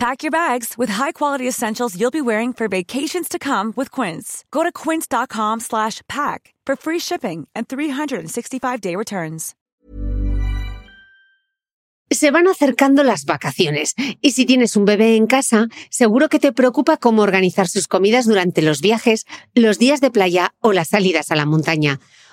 Pack your bags with high-quality essentials you'll be wearing for vacations to come with Quince. Go to quince.com slash pack for free shipping and 365-day returns. Se van acercando las vacaciones y si tienes un bebé en casa, seguro que te preocupa cómo organizar sus comidas durante los viajes, los días de playa o las salidas a la montaña.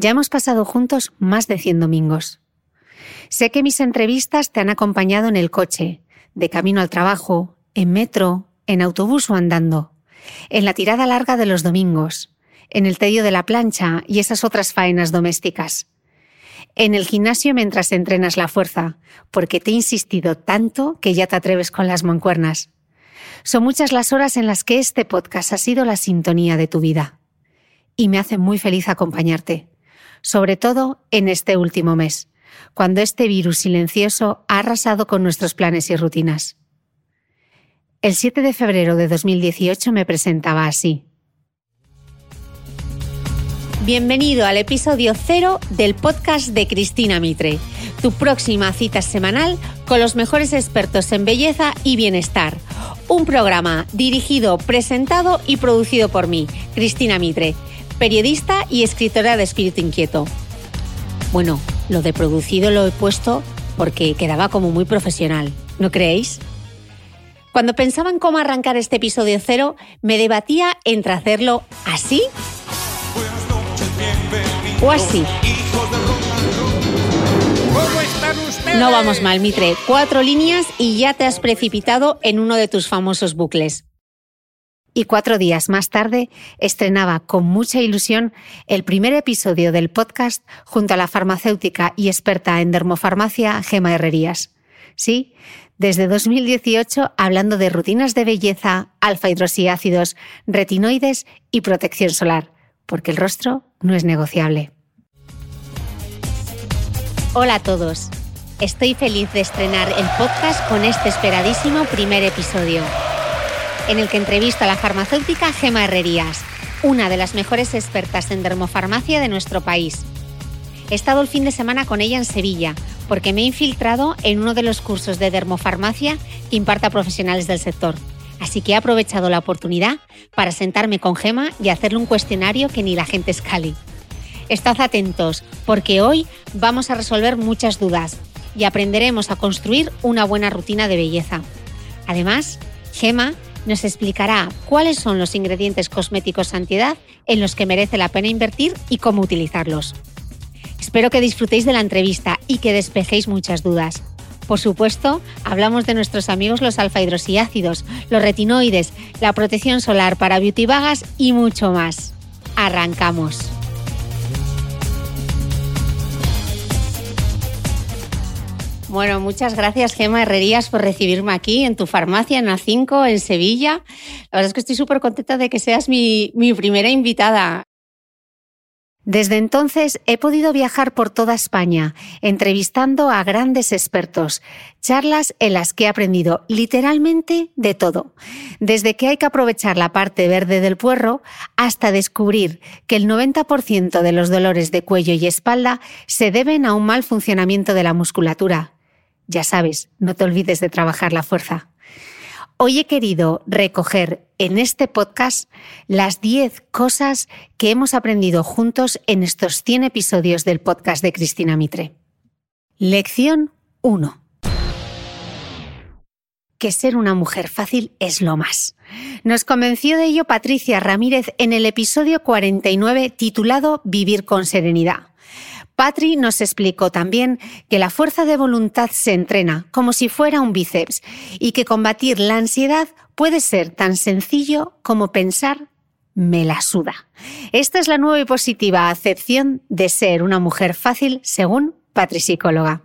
ya hemos pasado juntos más de 100 domingos. Sé que mis entrevistas te han acompañado en el coche, de camino al trabajo, en metro, en autobús o andando, en la tirada larga de los domingos, en el tedio de la plancha y esas otras faenas domésticas, en el gimnasio mientras entrenas la fuerza, porque te he insistido tanto que ya te atreves con las mancuernas. Son muchas las horas en las que este podcast ha sido la sintonía de tu vida. Y me hace muy feliz acompañarte sobre todo en este último mes, cuando este virus silencioso ha arrasado con nuestros planes y rutinas. El 7 de febrero de 2018 me presentaba así. Bienvenido al episodio cero del podcast de Cristina Mitre, tu próxima cita semanal con los mejores expertos en belleza y bienestar. Un programa dirigido, presentado y producido por mí, Cristina Mitre periodista y escritora de Espíritu Inquieto. Bueno, lo de producido lo he puesto porque quedaba como muy profesional, ¿no creéis? Cuando pensaba en cómo arrancar este episodio cero, me debatía entre hacerlo así o así. No vamos mal, Mitre. Cuatro líneas y ya te has precipitado en uno de tus famosos bucles y cuatro días más tarde estrenaba con mucha ilusión el primer episodio del podcast junto a la farmacéutica y experta en dermofarmacia Gema Herrerías. Sí, desde 2018 hablando de rutinas de belleza, alfa-hidroxiácidos, retinoides y protección solar, porque el rostro no es negociable. Hola a todos. Estoy feliz de estrenar el podcast con este esperadísimo primer episodio en el que entrevisto a la farmacéutica Gema Herrerías, una de las mejores expertas en dermofarmacia de nuestro país. He estado el fin de semana con ella en Sevilla, porque me he infiltrado en uno de los cursos de dermofarmacia que imparta profesionales del sector. Así que he aprovechado la oportunidad para sentarme con Gema y hacerle un cuestionario que ni la gente escale. Estad atentos, porque hoy vamos a resolver muchas dudas y aprenderemos a construir una buena rutina de belleza. Además, Gema nos explicará cuáles son los ingredientes cosméticos antiedad en los que merece la pena invertir y cómo utilizarlos. Espero que disfrutéis de la entrevista y que despejéis muchas dudas, Por supuesto, hablamos de nuestros amigos los alfa-hidroxiácidos, los retinoides, la protección solar para beauty vagas y mucho más. Arrancamos. Bueno, muchas gracias Gema Herrerías por recibirme aquí en tu farmacia en A5 en Sevilla. La verdad es que estoy súper contenta de que seas mi, mi primera invitada. Desde entonces he podido viajar por toda España, entrevistando a grandes expertos, charlas en las que he aprendido literalmente de todo, desde que hay que aprovechar la parte verde del puerro hasta descubrir que el 90% de los dolores de cuello y espalda se deben a un mal funcionamiento de la musculatura. Ya sabes, no te olvides de trabajar la fuerza. Hoy he querido recoger en este podcast las 10 cosas que hemos aprendido juntos en estos 100 episodios del podcast de Cristina Mitre. Lección 1. Que ser una mujer fácil es lo más. Nos convenció de ello Patricia Ramírez en el episodio 49 titulado Vivir con Serenidad. Patri nos explicó también que la fuerza de voluntad se entrena como si fuera un bíceps y que combatir la ansiedad puede ser tan sencillo como pensar me la suda. Esta es la nueva y positiva acepción de ser una mujer fácil según Patri Psicóloga.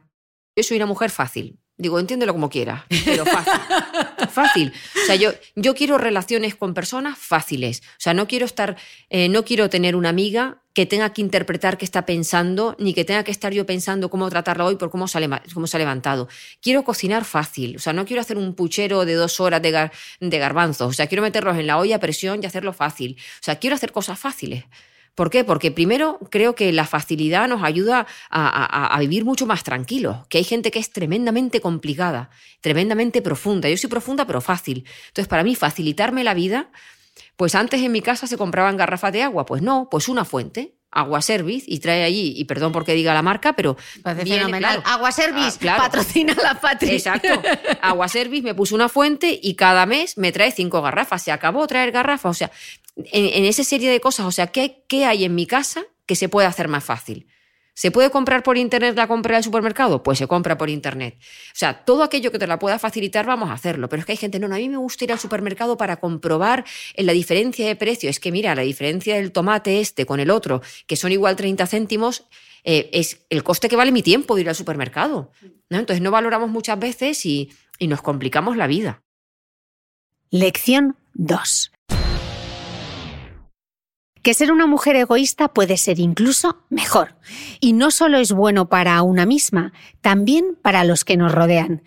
Yo soy una mujer fácil. Digo, entiéndelo como quieras, pero fácil. fácil. O sea, yo, yo quiero relaciones con personas fáciles. O sea, no quiero estar, eh, no quiero tener una amiga que tenga que interpretar qué está pensando, ni que tenga que estar yo pensando cómo tratarla hoy por cómo se, cómo se ha levantado. Quiero cocinar fácil. O sea, no quiero hacer un puchero de dos horas de, de garbanzos. O sea, quiero meterlos en la olla a presión y hacerlo fácil. O sea, quiero hacer cosas fáciles. ¿Por qué? Porque primero creo que la facilidad nos ayuda a, vivir mucho más tranquilos, que hay gente que es tremendamente complicada, tremendamente profunda. Yo soy profunda pero fácil. Entonces, para mí, facilitarme la vida, pues antes en mi casa se compraban garrafas de agua, pues no, pues una fuente. Agua Service y trae allí, y perdón porque diga la marca, pero. Viene, fenomenal. Agua Service, ah, patrocina la patria. Exacto. Agua Service me puso una fuente y cada mes me trae cinco garrafas. Se acabó traer garrafas. O sea, en, esa serie de cosas, o sea, ¿qué, ¿qué hay en mi casa que se puede hacer más fácil? ¿Se puede comprar por internet la compra del supermercado? Pues se compra por internet. O sea, todo aquello que te la pueda facilitar, vamos a hacerlo. Pero es que hay gente, no, no a mí me gusta ir al supermercado para comprobar la diferencia de precio. Es que mira, la diferencia del tomate este con el otro, que son igual 30 céntimos, eh, es el coste que vale mi tiempo de ir al supermercado. ¿no? Entonces no valoramos muchas veces y, y nos complicamos la vida. Lección 2 que ser una mujer egoísta puede ser incluso mejor. Y no solo es bueno para una misma, también para los que nos rodean.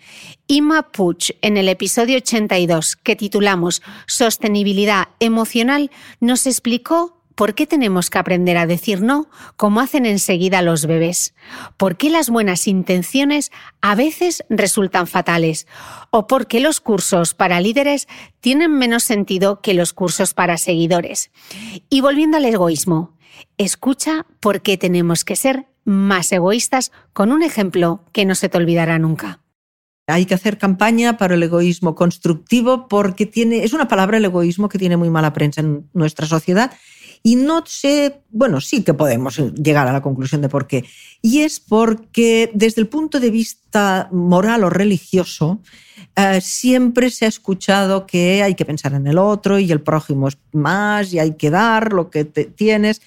Ima Puch, en el episodio 82, que titulamos Sostenibilidad emocional, nos explicó ¿Por qué tenemos que aprender a decir no como hacen enseguida los bebés? ¿Por qué las buenas intenciones a veces resultan fatales? ¿O por qué los cursos para líderes tienen menos sentido que los cursos para seguidores? Y volviendo al egoísmo, escucha por qué tenemos que ser más egoístas con un ejemplo que no se te olvidará nunca. Hay que hacer campaña para el egoísmo constructivo porque tiene, es una palabra el egoísmo que tiene muy mala prensa en nuestra sociedad y no sé, bueno, sí que podemos llegar a la conclusión de por qué. Y es porque desde el punto de vista moral o religioso, eh, siempre se ha escuchado que hay que pensar en el otro y el prójimo es más y hay que dar lo que tienes.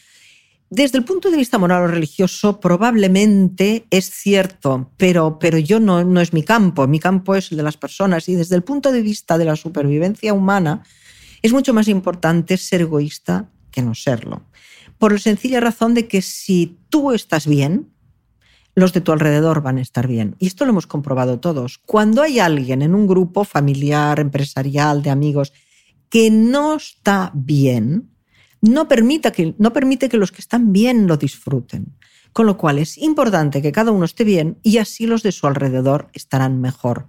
Desde el punto de vista moral o religioso, probablemente es cierto, pero, pero yo no, no es mi campo, mi campo es el de las personas. Y desde el punto de vista de la supervivencia humana, es mucho más importante ser egoísta que no serlo. Por la sencilla razón de que si tú estás bien, los de tu alrededor van a estar bien. Y esto lo hemos comprobado todos. Cuando hay alguien en un grupo familiar, empresarial, de amigos, que no está bien, no, que, no permite que los que están bien lo disfruten. Con lo cual es importante que cada uno esté bien y así los de su alrededor estarán mejor.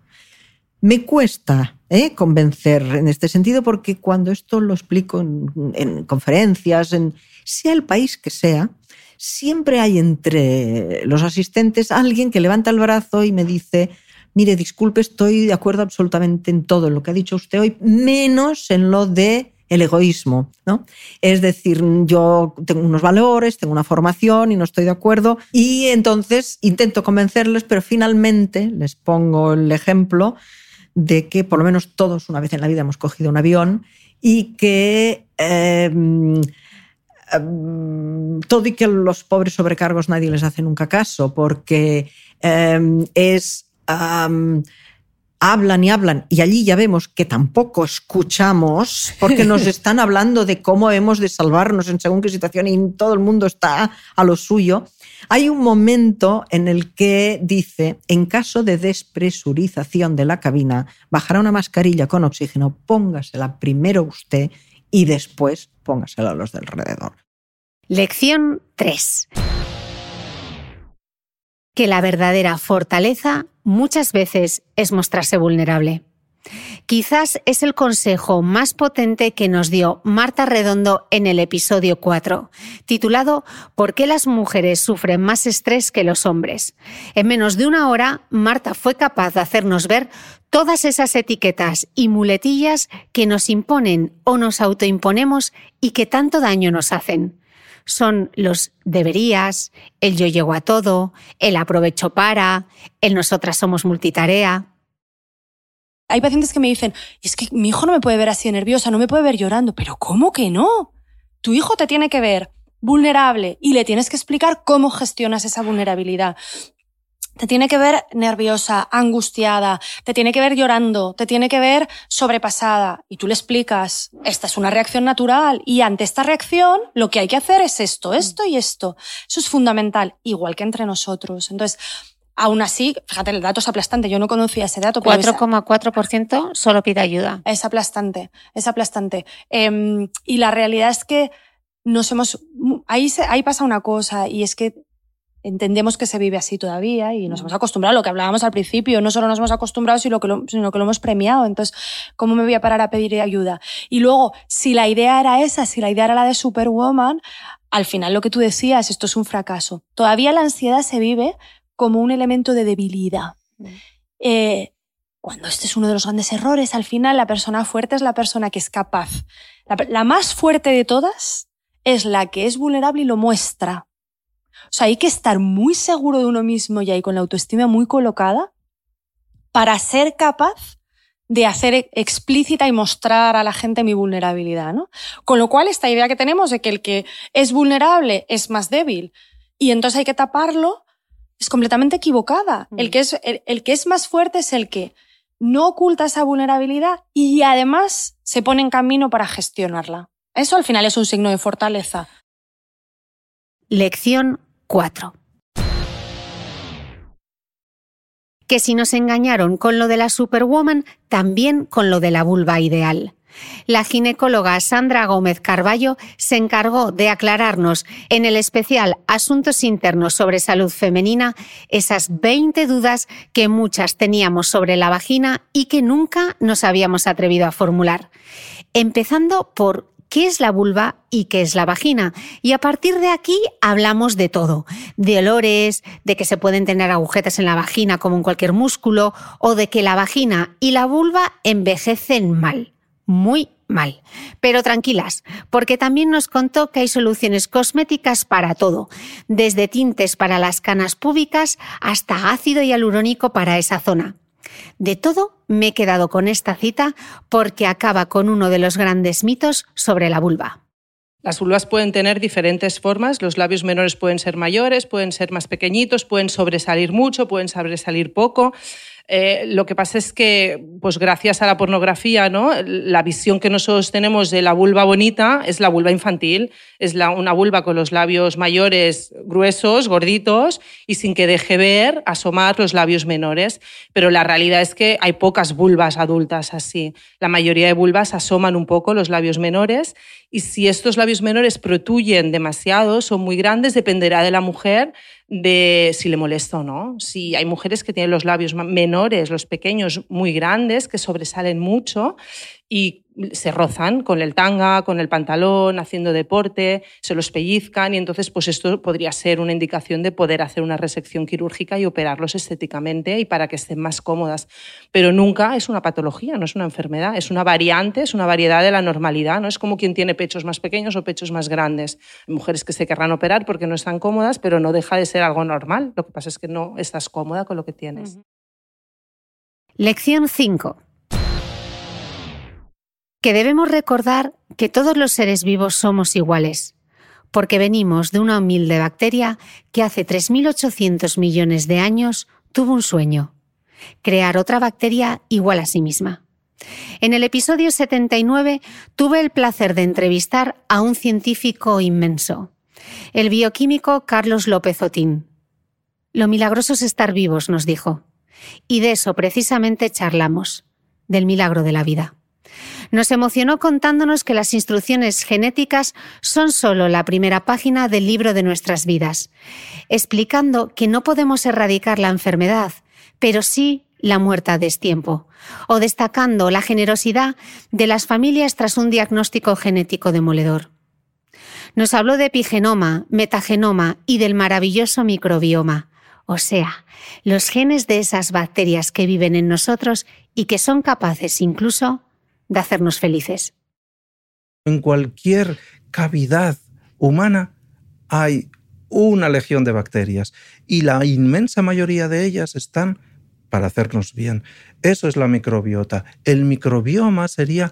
Me cuesta ¿eh? convencer en este sentido porque cuando esto lo explico en, conferencias, en, sea el país que sea, siempre hay entre los asistentes alguien que levanta el brazo y me dice, mire, disculpe, estoy de acuerdo absolutamente en todo lo que ha dicho usted hoy, menos en lo de el egoísmo, ¿no? Es decir, yo tengo unos valores, tengo una formación y no estoy de acuerdo y entonces intento convencerles, pero finalmente les pongo el ejemplo de que por lo menos todos una vez en la vida hemos cogido un avión y que em, em, todo y que los pobres sobrecargos nadie les hace nunca caso porque em, es hablan y hablan y allí ya vemos que tampoco escuchamos porque nos están hablando de cómo hemos de salvarnos en según qué situación y todo el mundo está a lo suyo. Hay un momento en el que dice, en caso de despresurización de la cabina, bajará una mascarilla con oxígeno, póngasela primero usted y después póngasela a los de alrededor. Lección 3 que la verdadera fortaleza muchas veces es mostrarse vulnerable. Quizás es el consejo más potente que nos dio Marta Redondo en el episodio 4, titulado ¿Por qué las mujeres sufren más estrés que los hombres? En menos de una hora, Marta fue capaz de hacernos ver todas esas etiquetas y muletillas que nos imponen o nos autoimponemos y que tanto daño nos hacen son los deberías, el yo llego a todo, el aprovecho para, el nosotras somos multitarea. Hay pacientes que me dicen, es que mi hijo no me puede ver así nerviosa, no me puede ver llorando, pero ¿cómo que no? Tu hijo te tiene que ver vulnerable y le tienes que explicar cómo gestionas esa vulnerabilidad te tiene que ver nerviosa, angustiada, te tiene que ver llorando, te tiene que ver sobrepasada. Y tú le explicas, esta es una reacción natural y ante esta reacción lo que hay que hacer es esto, mm. esto y esto. Eso es fundamental, igual que entre nosotros. Entonces, aún así, fíjate, el dato es aplastante. Yo no conocía ese dato. 4,4% solo pide ayuda. Es aplastante, es aplastante. Em, y la realidad es que nos hemos, ahí, ahí pasa una cosa y es que entendemos que se vive así todavía y nos hemos acostumbrado a lo que hablábamos al principio. No solo nos hemos acostumbrado, sino que lo, sino que lo hemos premiado. Entonces, ¿cómo me voy a parar a pedir ayuda? Y luego, si la idea era esa, si la idea era la de Superwoman, al final lo que tú decías, esto es un fracaso. Todavía la ansiedad se vive como un elemento de debilidad. Mm. Eh, cuando este es uno de los grandes errores, al final la persona fuerte es la persona que es capaz. la más fuerte de todas es la que es vulnerable y lo muestra sea, hay que estar muy seguro de uno mismo y ahí con la autoestima muy colocada para ser capaz de hacer explícita y mostrar a la gente mi vulnerabilidad, ¿no? Con lo cual, esta idea que tenemos de que el que es vulnerable es más débil y entonces hay que taparlo es completamente equivocada. El, que es, el que es más fuerte es el que no oculta esa vulnerabilidad y además se pone en camino para gestionarla. Eso al final es un signo de fortaleza. Lección 4. Que si nos engañaron con lo de la Superwoman, también con lo de la vulva ideal. La ginecóloga Sandra Gómez Carballo se encargó de aclararnos en el especial Asuntos Internos sobre Salud Femenina esas 20 dudas que muchas teníamos sobre la vagina y que nunca nos habíamos atrevido a formular. Empezando por qué es la vulva y qué es la vagina. Y a partir de aquí hablamos de todo, de olores, de que se pueden tener agujetas en la vagina como en cualquier músculo, o de que la vagina y la vulva envejecen mal, muy mal. Pero tranquilas, porque también nos contó que hay soluciones cosméticas para todo, desde tintes para las canas púbicas hasta ácido hialurónico para esa zona. De todo me he quedado con esta cita porque acaba con uno de los grandes mitos sobre la vulva. Las vulvas pueden tener diferentes formas, los labios menores pueden ser mayores, pueden ser más pequeñitos, pueden sobresalir mucho, pueden sobresalir poco. Eh, lo que pasa es que, pues gracias a la pornografía, ¿no? la visión que nosotros tenemos de la vulva bonita es la vulva infantil, es la, una vulva con los labios mayores gruesos, gorditos, y sin que deje ver, asomar los labios menores. Pero la realidad es que hay pocas vulvas adultas así. La mayoría de vulvas asoman un poco los labios menores, y si estos labios menores protuyen demasiado, son muy grandes, dependerá de la mujer de si le molesta o no. Si hay mujeres que tienen los labios menores, los pequeños, muy grandes, que sobresalen mucho y se rozan con el tanga, con el pantalón, haciendo deporte, se los pellizcan y entonces pues esto podría ser una indicación de poder hacer una resección quirúrgica y operarlos estéticamente y para que estén más cómodas. Pero nunca es una patología, no es una enfermedad, es una variante, es una variedad de la normalidad, no es como quien tiene pechos más pequeños o pechos más grandes. Hay mujeres que se querrán operar porque no están cómodas, pero no deja de ser algo normal. Lo que pasa es que no estás cómoda con lo que tienes. Lección 5 que debemos recordar que todos los seres vivos somos iguales, porque venimos de una humilde bacteria que hace 3.800 millones de años tuvo un sueño, crear otra bacteria igual a sí misma. En el episodio 79 tuve el placer de entrevistar a un científico inmenso, el bioquímico Carlos López Otín. Lo milagroso es estar vivos, nos dijo, y de eso precisamente charlamos, del milagro de la vida. Nos emocionó contándonos que las instrucciones genéticas son solo la primera página del libro de nuestras vidas, explicando que no podemos erradicar la enfermedad, pero sí la muerte a destiempo, o destacando la generosidad de las familias tras un diagnóstico genético demoledor. Nos habló de epigenoma, metagenoma y del maravilloso microbioma, o sea, los genes de esas bacterias que viven en nosotros y que son capaces incluso de hacernos felices. En cualquier cavidad humana hay una legión de bacterias y la inmensa mayoría de ellas están para hacernos bien. Eso es la microbiota. El microbioma sería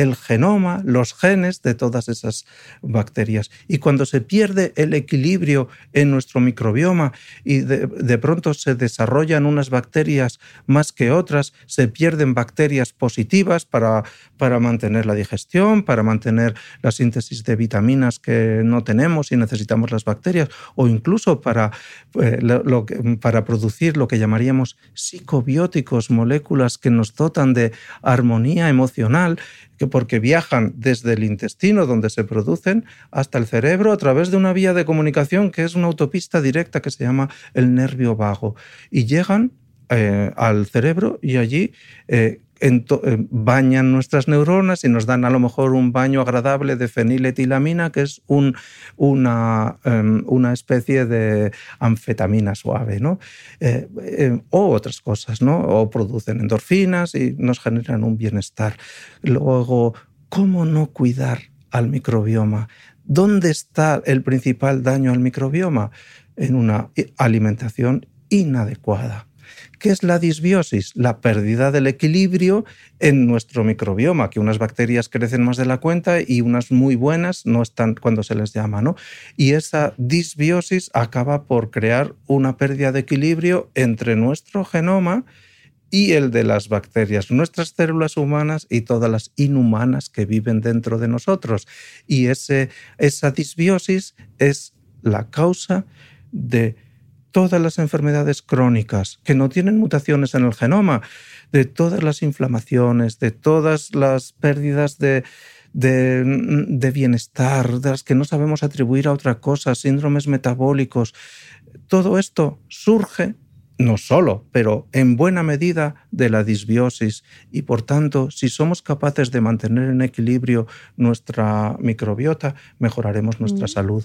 el genoma, los genes de todas esas bacterias. Y cuando se pierde el equilibrio en nuestro microbioma y de, pronto se desarrollan unas bacterias más que otras, se pierden bacterias positivas para, para mantener la digestión, para mantener la síntesis de vitaminas que no tenemos y necesitamos las bacterias, o incluso para, eh, para producir lo que llamaríamos psicobióticos, moléculas que nos dotan de armonía emocional que porque viajan desde el intestino donde se producen hasta el cerebro a través de una vía de comunicación que es una autopista directa que se llama el nervio vago. Y llegan eh, al cerebro y allí eh, bañan nuestras neuronas y nos dan a lo mejor un baño agradable de feniletilamina, que es em, una, especie de anfetamina suave, ¿no? Eh, eh, o otras cosas, ¿no? O producen endorfinas y nos generan un bienestar. Luego, ¿cómo no cuidar al microbioma? ¿Dónde está el principal daño al microbioma? En una alimentación inadecuada. ¿Qué es la disbiosis? La pérdida del equilibrio en nuestro microbioma, que unas bacterias crecen más de la cuenta y unas muy buenas no están cuando se les llama, ¿no? Y esa disbiosis acaba por crear una pérdida de equilibrio entre nuestro genoma y el de las bacterias, nuestras células humanas y todas las inhumanas que viven dentro de nosotros. Y ese, esa disbiosis es la causa de todas las enfermedades crónicas que no tienen mutaciones en el genoma, de todas las inflamaciones, de todas las pérdidas de, de, bienestar, de las que no sabemos atribuir a otra cosa, síndromes metabólicos. Todo esto surge no solo, pero en buena medida de la disbiosis y por tanto, si somos capaces de mantener en equilibrio nuestra microbiota, mejoraremos nuestra mm. salud.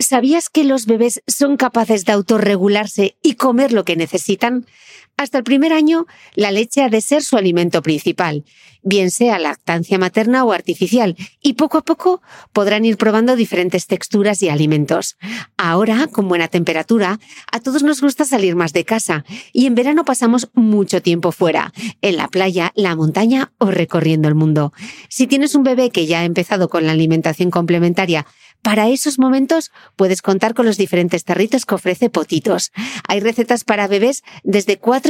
¿Sabías que los bebés son capaces de autorregularse y comer lo que necesitan? Hasta el primer año, la leche ha de ser su alimento principal, bien sea lactancia materna o artificial, y poco a poco podrán ir probando diferentes texturas y alimentos. Ahora, con buena temperatura, a todos nos gusta salir más de casa, y en verano pasamos mucho tiempo fuera, en la playa, la montaña o recorriendo el mundo. Si tienes un bebé que ya ha empezado con la alimentación complementaria, para esos momentos puedes contar con los diferentes tarritos que ofrece Potitos. Hay recetas para bebés desde 4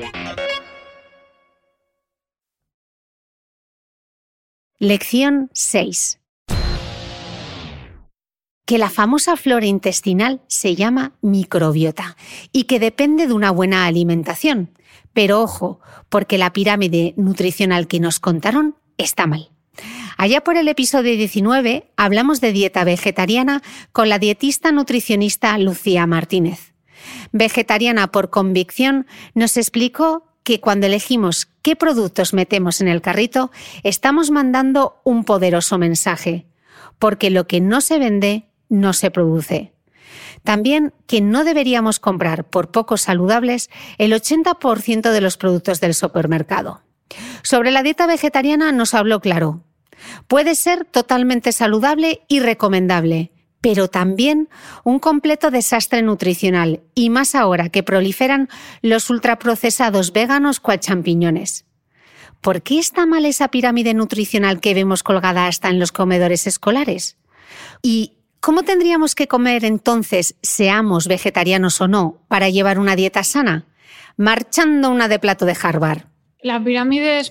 Lección 6. Que la famosa flora intestinal se llama microbiota y que depende de una buena alimentación. Pero ojo, porque la pirámide nutricional que nos contaron está mal. Allá por el episodio 19 hablamos de dieta vegetariana con la dietista nutricionista Lucía Martínez. Vegetariana por convicción, nos explicó que cuando elegimos qué productos metemos en el carrito, estamos mandando un poderoso mensaje, porque lo que no se vende no se produce. También que no deberíamos comprar por poco saludables el 80% de los productos del supermercado. Sobre la dieta vegetariana nos habló claro, Puede ser totalmente saludable y recomendable, pero también un completo desastre nutricional, y más ahora que proliferan los ultraprocesados veganos cual champiñones. ¿Por qué está mal esa pirámide nutricional que vemos colgada hasta en los comedores escolares? ¿Y cómo tendríamos que comer entonces, seamos vegetarianos o no, para llevar una dieta sana? Marchando una de plato de Harvard. La pirámide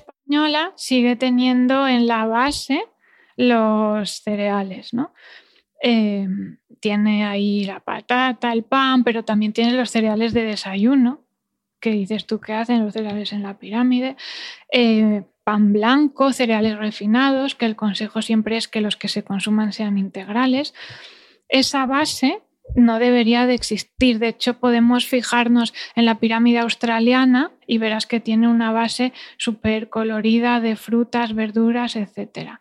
sigue teniendo en la base los cereales, ¿no? Eh, tiene ahí la patata, el pan, pero también tiene los cereales de desayuno, que dices tú que hacen los cereales en la pirámide, eh, pan blanco, cereales refinados, que el consejo siempre es que los que se consuman sean integrales. Esa base no debería de existir. De hecho, podemos fijarnos en la pirámide australiana y verás que tiene una base súper colorida de frutas, verduras, etc.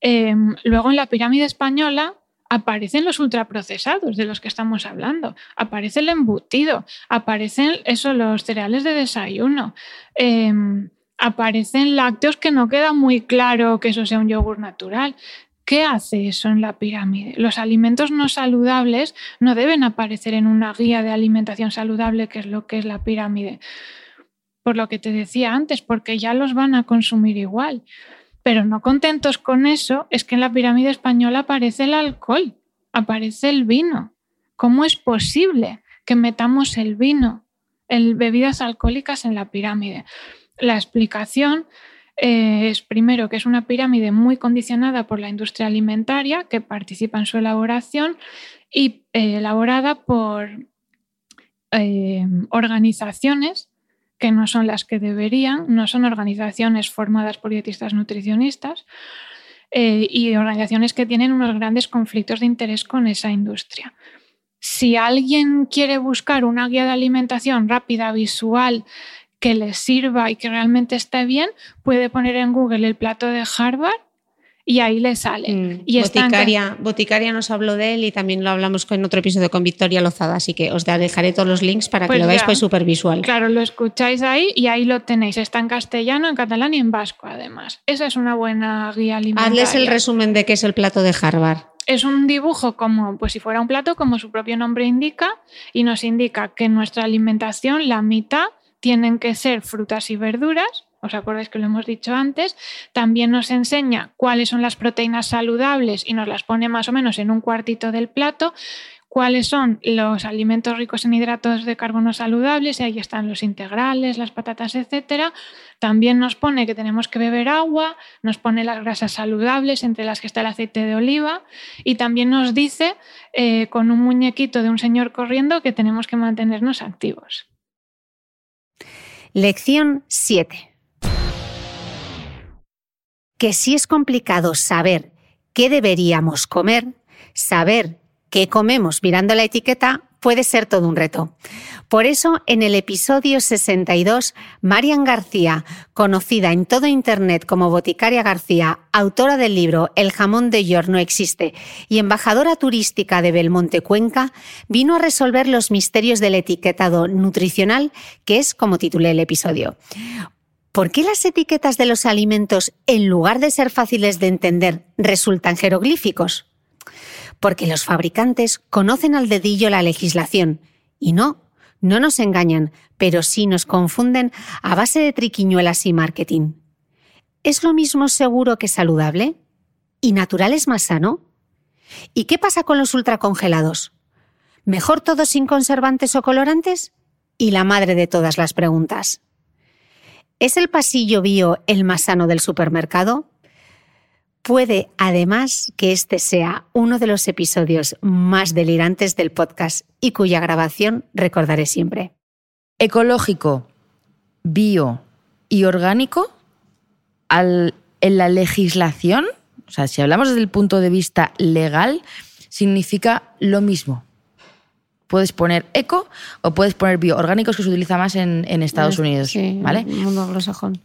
Em, luego en la pirámide española aparecen los ultraprocesados de los que estamos hablando, aparece el embutido, aparecen eso, los cereales de desayuno. Em, aparecen lácteos que no queda muy claro que eso sea un yogur natural. ¿Qué hace eso en la pirámide? Los alimentos no saludables no deben aparecer en una guía de alimentación saludable, que es lo que es la pirámide. Por lo que te decía antes, porque ya los van a consumir igual. Pero no contentos con eso, es que en la pirámide española aparece el alcohol, aparece el vino. ¿Cómo es posible que metamos el vino, el bebidas alcohólicas en la pirámide? La explicación eh, es primero que es una pirámide muy condicionada por la industria alimentaria que participa en su elaboración y eh, elaborada por eh, organizaciones que no son las que deberían, no son organizaciones formadas por dietistas nutricionistas y organizaciones que tienen unos grandes conflictos de interés con esa industria. Si alguien quiere buscar una guía de alimentación rápida, visual, que le sirva y que realmente esté bien, puede poner en Google el plato de Harvard y ahí le sale. Mm, y Boticaria, Boticaria nos habló de él y también lo hablamos en otro episodio con Victoria Lozada, así que os dejaré todos los links para que pues lo veáis pues súper visual. Claro, lo escucháis ahí y ahí lo tenéis. Está en castellano, en catalán y en vasco además. Esa es una buena guía alimentaria. Hazles el resumen de qué es el plato de Harvard. Es un dibujo como pues si fuera un plato, como su propio nombre indica, y nos indica que en nuestra alimentación la mitad tienen que ser frutas y verduras. ¿Os acordáis que lo hemos dicho antes? También nos enseña cuáles son las proteínas saludables y nos las pone más o menos en un cuartito del plato cuáles son los alimentos ricos en hidratos de carbono saludables, y ahí están los integrales, las patatas, etc. También nos pone que tenemos que beber agua, nos pone las grasas saludables, entre las que está el aceite de oliva, y también nos dice, eh, con un muñequito de un señor corriendo, que tenemos que mantenernos activos. Lección 7. Que si es complicado saber qué deberíamos comer, saber qué comemos mirando la etiqueta puede ser todo un reto. Por eso, en el episodio 62, Marian García, conocida en todo Internet como Boticaria García, autora del libro El jamón de York no existe y embajadora turística de Belmonte Cuenca, vino a resolver los misterios del etiquetado nutricional, que es como titulé el episodio. ¿Por qué las etiquetas de los alimentos, en lugar de ser fáciles de entender, resultan jeroglíficos? Porque los fabricantes conocen al dedillo la legislación y no, no nos engañan, pero sí nos confunden a base de triquiñuelas y marketing. ¿Es lo mismo seguro que saludable? ¿Y natural es más sano? ¿Y qué pasa con los ultracongelados? ¿Mejor todo sin conservantes o colorantes? Y la madre de todas las preguntas. ¿Es el pasillo bio el más sano del supermercado? Puede además que este sea uno de los episodios más delirantes del podcast y cuya grabación recordaré siempre. Ecológico, bio y orgánico en la legislación, o sea, si hablamos desde el punto de vista legal, significa lo mismo. Puedes poner eco o puedes poner bio. Orgánicos que se utiliza más en, Estados Unidos. Sí, ¿vale? En el mundo anglosajón.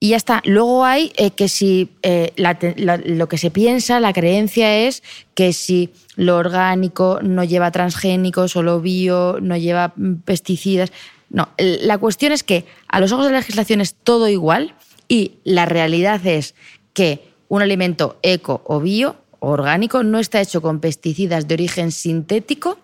Y ya está. Luego hay eh, que si eh, lo que se piensa, la creencia es que si lo orgánico no lleva transgénicos o lo bio no lleva pesticidas. No, la cuestión es que a los ojos de la legislación es todo igual y la realidad es que un alimento eco o bio o orgánico no está hecho con pesticidas de origen sintético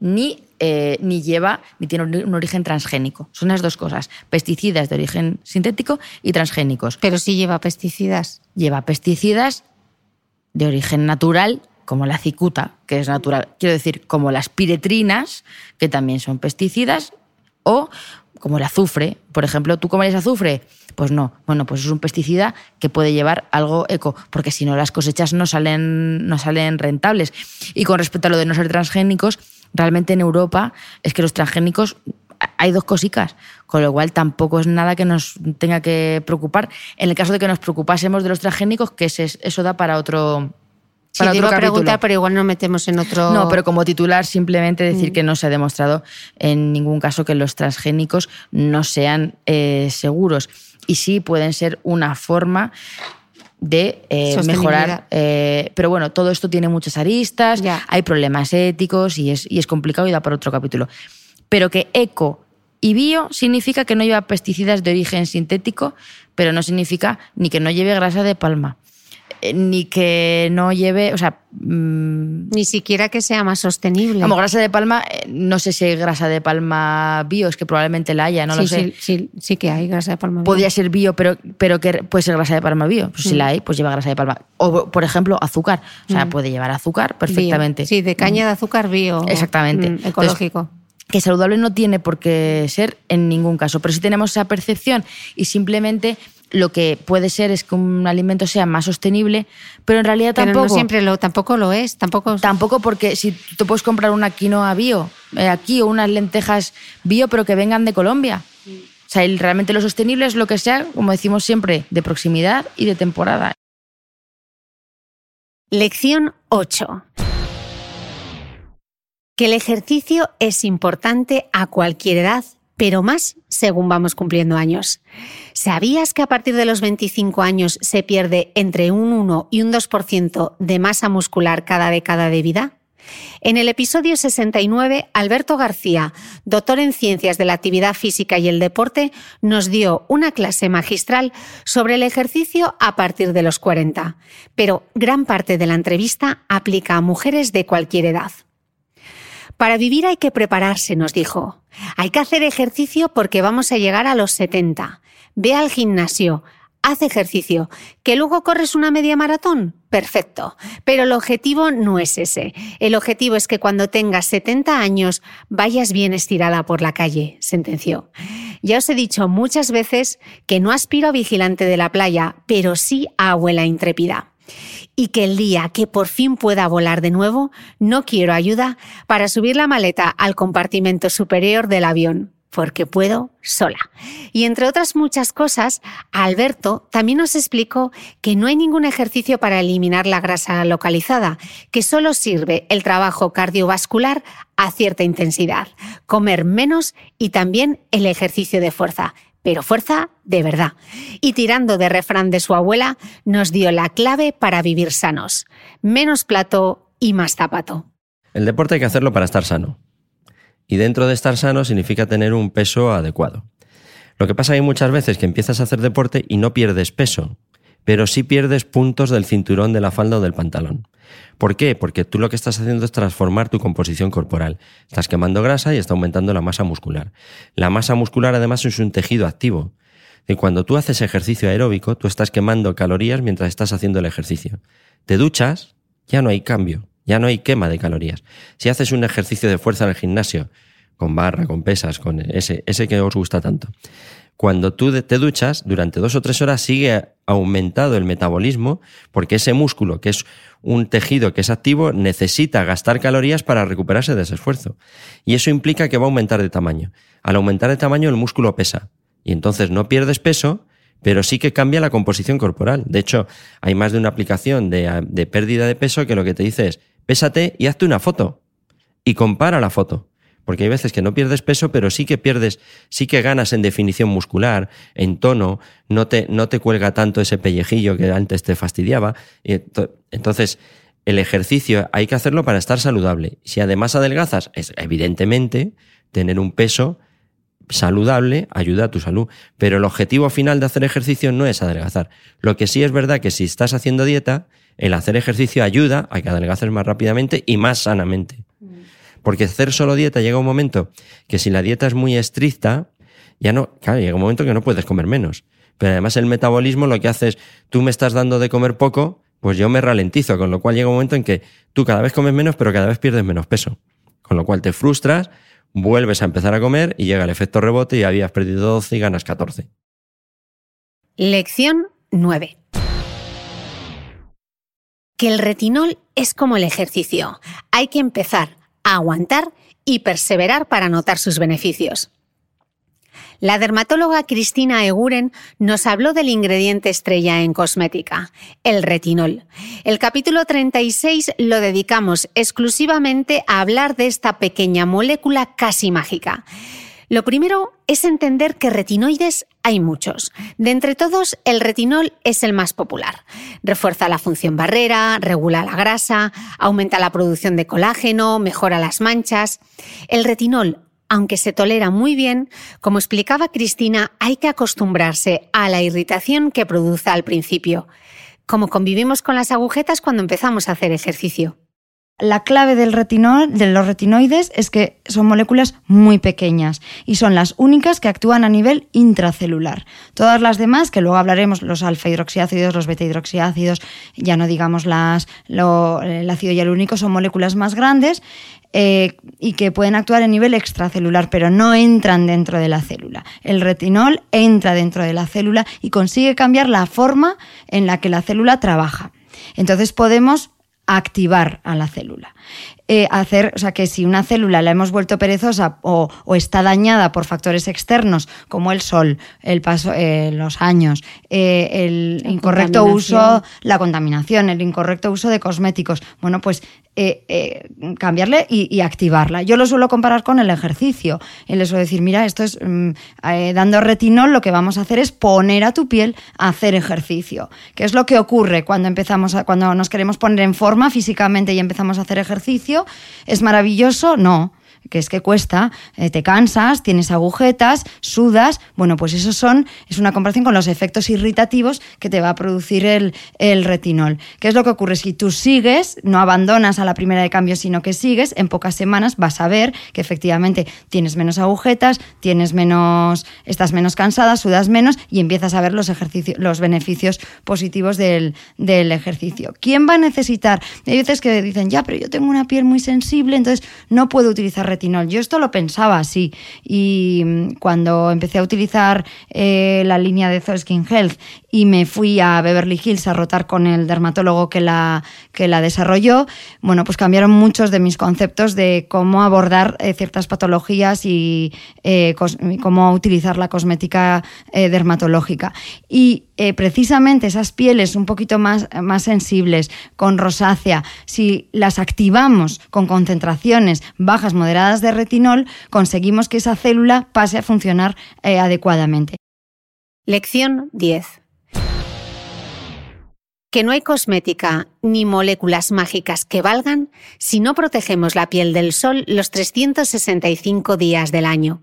ni eh, ni lleva ni tiene un origen transgénico. Son las dos cosas, pesticidas de origen sintético y transgénicos. Pero sí lleva pesticidas. Lleva pesticidas de origen natural, como la cicuta, que es natural. Quiero decir, como las piretrinas, que también son pesticidas, o como el azufre. Por ejemplo, ¿tú comes azufre? Pues no. Bueno, pues es un pesticida que puede llevar algo eco, porque si no las cosechas no salen, no salen rentables. Y con respecto a lo de no ser transgénicos, realmente en Europa es que los transgénicos hay dos cositas, con lo cual tampoco es nada que nos tenga que preocupar. En el caso de que nos preocupásemos de los transgénicos, que eso da para otro, para sí, otro preguntar, pero igual nos metemos en otro. No, pero como titular, simplemente decir mm. que no se ha demostrado en ningún caso que los transgénicos no sean eh, seguros. Y sí pueden ser una forma de eh, mejorar. Eh, pero bueno, todo esto tiene muchas aristas, hay problemas éticos y es, y es complicado y da para otro capítulo. Pero que eco y bio significa que no lleva pesticidas de origen sintético, pero no significa ni que no lleve grasa de palma. Eh, ni que no lleve, o sea... Mm, ni siquiera que sea más sostenible. Como grasa de palma, eh, no sé si hay grasa de palma bio, es que probablemente la haya, no lo sé. Sí, sí, que hay grasa de palma bio. Podría ser bio, pero, pero que puede ser grasa de palma bio. Pues Si mm. la hay, pues lleva grasa de palma. O, por ejemplo, azúcar. O sea, mm. puede llevar azúcar perfectamente. Sí, de caña de azúcar bio. Exactamente. ecológico. que saludable no tiene por qué ser en ningún caso, pero si tenemos esa percepción y simplemente lo que puede ser es que un alimento sea más sostenible, pero en realidad tampoco. siempre lo, tampoco lo es, tampoco. Tampoco porque si tú puedes comprar una quinoa bio eh, aquí o unas lentejas bio, pero que vengan de Colombia. O sea, realmente lo sostenible es lo que sea, como decimos siempre, de proximidad y de temporada. Lección 8. Que el ejercicio es importante a cualquier edad pero más según vamos cumpliendo años. ¿Sabías que a partir de los 25 años se pierde entre un 1 y un 2% de masa muscular cada década de vida? En el episodio 69, Alberto García, doctor en Ciencias de la Actividad Física y el Deporte, nos dio una clase magistral sobre el ejercicio a partir de los 40, pero gran parte de la entrevista aplica a mujeres de cualquier edad. Para vivir hay que prepararse, nos dijo. Hay que hacer ejercicio porque vamos a llegar a los 70. Ve al gimnasio, haz ejercicio. ¿Que luego corres una media maratón? Perfecto. Pero el objetivo no es ese. El objetivo es que cuando tengas 70 años vayas bien estirada por la calle, sentenció. Ya os he dicho muchas veces que no aspiro a vigilante de la playa, pero sí a abuela intrépida y que el día que por fin pueda volar de nuevo, no quiero ayuda para subir la maleta al compartimento superior del avión. porque puedo sola. Y entre otras muchas cosas, Alberto también nos explicó que no hay ningún ejercicio para eliminar la grasa localizada, que solo sirve el trabajo cardiovascular a cierta intensidad, comer menos y también el ejercicio de fuerza, pero fuerza de verdad. Y tirando de refrán de su abuela, nos dio la clave para vivir sanos. Menos plato y más zapato. El deporte hay que hacerlo para estar sano. Y dentro de estar sano significa tener un peso adecuado. Lo que pasa hay muchas veces que empiezas a hacer deporte y no pierdes peso, pero sí pierdes puntos del cinturón de la falda o del pantalón. ¿Por qué? Porque tú lo que estás haciendo es transformar tu composición corporal. Estás quemando grasa y está aumentando la masa muscular. La masa muscular además es un tejido activo. Y cuando tú haces ejercicio aeróbico, tú estás quemando calorías mientras estás haciendo el ejercicio. Te duchas, ya no hay cambio. Ya no hay quema de calorías. Si haces un ejercicio de fuerza en el gimnasio, con barra, con pesas, con ese, ese que os gusta tanto, cuando tú te duchas, durante dos o tres horas sigue aumentado el metabolismo, porque ese músculo, que es un tejido que es activo, necesita gastar calorías para recuperarse de ese esfuerzo. Y eso implica que va a aumentar de tamaño. Al aumentar de tamaño, el músculo pesa. Y entonces no pierdes peso, pero sí que cambia la composición corporal. De hecho, hay más de una aplicación de, pérdida de peso que lo que te dice es, pésate y hazte una foto. Y compara la foto. Porque hay veces que no pierdes peso, pero sí que pierdes, sí que ganas en definición muscular, en tono, no te, no te cuelga tanto ese pellejillo que antes te fastidiaba. Entonces, el ejercicio hay que hacerlo para estar saludable. Si además adelgazas, es evidentemente tener un peso saludable ayuda a tu salud. Pero el objetivo final de hacer ejercicio no es adelgazar. Lo que sí es verdad que si estás haciendo dieta, el hacer ejercicio ayuda a que adelgaces más rápidamente y más sanamente. Porque hacer solo dieta llega un momento que si la dieta es muy estricta, ya no, claro, llega un momento que no puedes comer menos. Pero además el metabolismo lo que hace es, tú me estás dando de comer poco, pues yo me ralentizo, con lo cual llega un momento en que tú cada vez comes menos, pero cada vez pierdes menos peso. Con lo cual te frustras, vuelves a empezar a comer y llega el efecto rebote y habías perdido 12 y ganas 14. Lección 9 que el retinol es como el ejercicio. Hay que empezar aguantar y perseverar para notar sus beneficios. La dermatóloga Cristina Eguren nos habló del ingrediente estrella en cosmética, el retinol. El capítulo 36 lo dedicamos exclusivamente a hablar de esta pequeña molécula casi mágica. Lo primero es entender que retinoides hay muchos. De entre todos, el retinol es el más popular. Refuerza la función barrera, regula la grasa, aumenta la producción de colágeno, mejora las manchas. El retinol, aunque se tolera muy bien, como explicaba Cristina, hay que acostumbrarse a la irritación que produce al principio, como convivimos con las agujetas cuando empezamos a hacer ejercicio. La clave del retinol, de los retinoides, es que son moléculas muy pequeñas y son las únicas que actúan a nivel intracelular. Todas las demás, que luego hablaremos, los alfa-hidroxiácidos, los beta-hidroxiácidos, ya no digamos las, el ácido hialurónico, son moléculas más grandes eh, y que pueden actuar a nivel extracelular, pero no entran dentro de la célula. El retinol entra dentro de la célula y consigue cambiar la forma en la que la célula trabaja. Entonces podemos activar a la célula. Eh, hacer, o sea, que si una célula la hemos vuelto perezosa o, está dañada por factores externos como el sol, el paso, eh, los años, eh, el incorrecto uso, la contaminación, el incorrecto uso de cosméticos, bueno, pues cambiarle y, activarla. Yo lo suelo comparar con el ejercicio. Y les suelo decir, mira, esto es mm, dando retinol, lo que vamos a hacer es poner a tu piel a hacer ejercicio. ¿Qué es lo que ocurre cuando empezamos a, cuando nos queremos poner en forma físicamente y empezamos a hacer ejercicio? ¿Es maravilloso? No que es que cuesta, eh, te cansas, tienes agujetas, sudas, bueno, pues eso son, es una comparación con los efectos irritativos que te va a producir el, el, retinol. ¿Qué es lo que ocurre? Si tú sigues, no abandonas a la primera de cambio, sino que sigues, en pocas semanas vas a ver que efectivamente tienes menos agujetas, tienes menos, estás menos cansada, sudas menos y empiezas a ver los, ejercicios, los beneficios positivos del, del ejercicio. ¿Quién va a necesitar? Hay veces que dicen, ya, pero yo tengo una piel muy sensible, entonces no puedo utilizar retinol. Yo esto lo pensaba así. Y mm, cuando empecé a utilizar eh, la línea de Zoe Skin Health y me fui a Beverly Hills a rotar con el dermatólogo que la, que la desarrolló, bueno, pues cambiaron muchos de mis conceptos de cómo abordar eh, ciertas patologías y eh, cómo utilizar la cosmética dermatológica. Y precisamente esas pieles un poquito más, más sensibles, con rosácea, si las activamos con concentraciones bajas moderadas de retinol, conseguimos que esa célula pase a funcionar eh, adecuadamente. Lección 10. Que no hay cosmética ni moléculas mágicas que valgan si no protegemos la piel del sol los 365 días del año.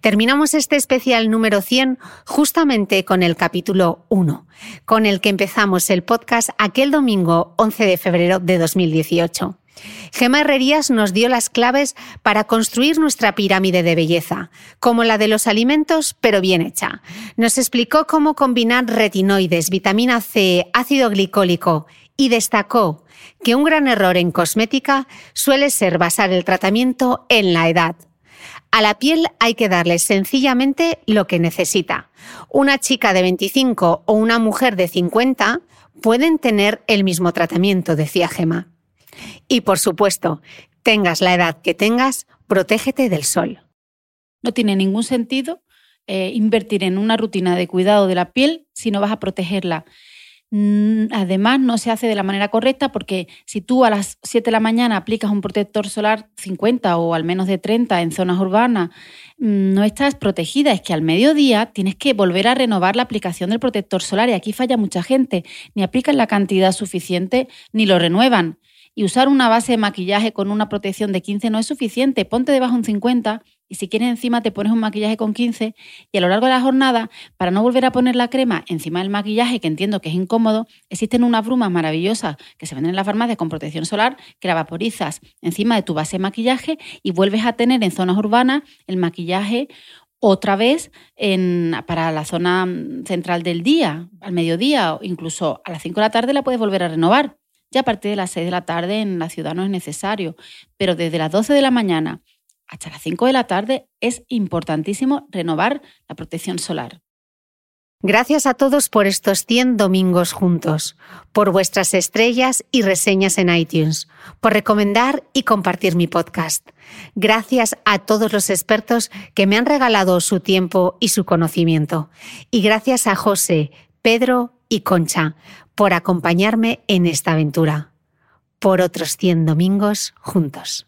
Terminamos este especial número 100 justamente con el capítulo 1, con el que empezamos el podcast aquel domingo 11 de febrero de 2018. Gema Herrerías nos dio las claves para construir nuestra pirámide de belleza, como la de los alimentos, pero bien hecha. Nos explicó cómo combinar retinoides, vitamina C, ácido glicólico y destacó que un gran error en cosmética suele ser basar el tratamiento en la edad. A la piel hay que darle sencillamente lo que necesita. Una chica de 25 o una mujer de 50 pueden tener el mismo tratamiento, decía Gema. Y por supuesto, tengas la edad que tengas, protégete del sol. No tiene ningún sentido eh, invertir en una rutina de cuidado de la piel si no vas a protegerla. Mm, además, no se hace de la manera correcta porque si tú a las 7 de la mañana aplicas un protector solar 50 o al menos de 30 en zonas urbanas, mm, no estás protegida. Es que al mediodía tienes que volver a renovar la aplicación del protector solar y aquí falla mucha gente. Ni aplican la cantidad suficiente ni lo renuevan. Y usar una base de maquillaje con una protección de 15 no es suficiente. Ponte debajo un 50 y si quieres encima te pones un maquillaje con 15 y a lo largo de la jornada, para no volver a poner la crema encima del maquillaje, que entiendo que es incómodo, existen unas brumas maravillosas que se venden en la farmacia con protección solar que la vaporizas encima de tu base de maquillaje y vuelves a tener en zonas urbanas el maquillaje otra vez en, para la zona central del día, al mediodía o incluso a las 5 de la tarde la puedes volver a renovar. Ya a partir de las 6 de la tarde en la ciudad no es necesario, pero desde las 12 de la mañana hasta las 5 de la tarde es importantísimo renovar la protección solar. Gracias a todos por estos 100 domingos juntos, por vuestras estrellas y reseñas en iTunes, por recomendar y compartir mi podcast. Gracias a todos los expertos que me han regalado su tiempo y su conocimiento. Y gracias a José, Pedro y Concha por acompañarme en esta aventura. Por otros 100 domingos juntos.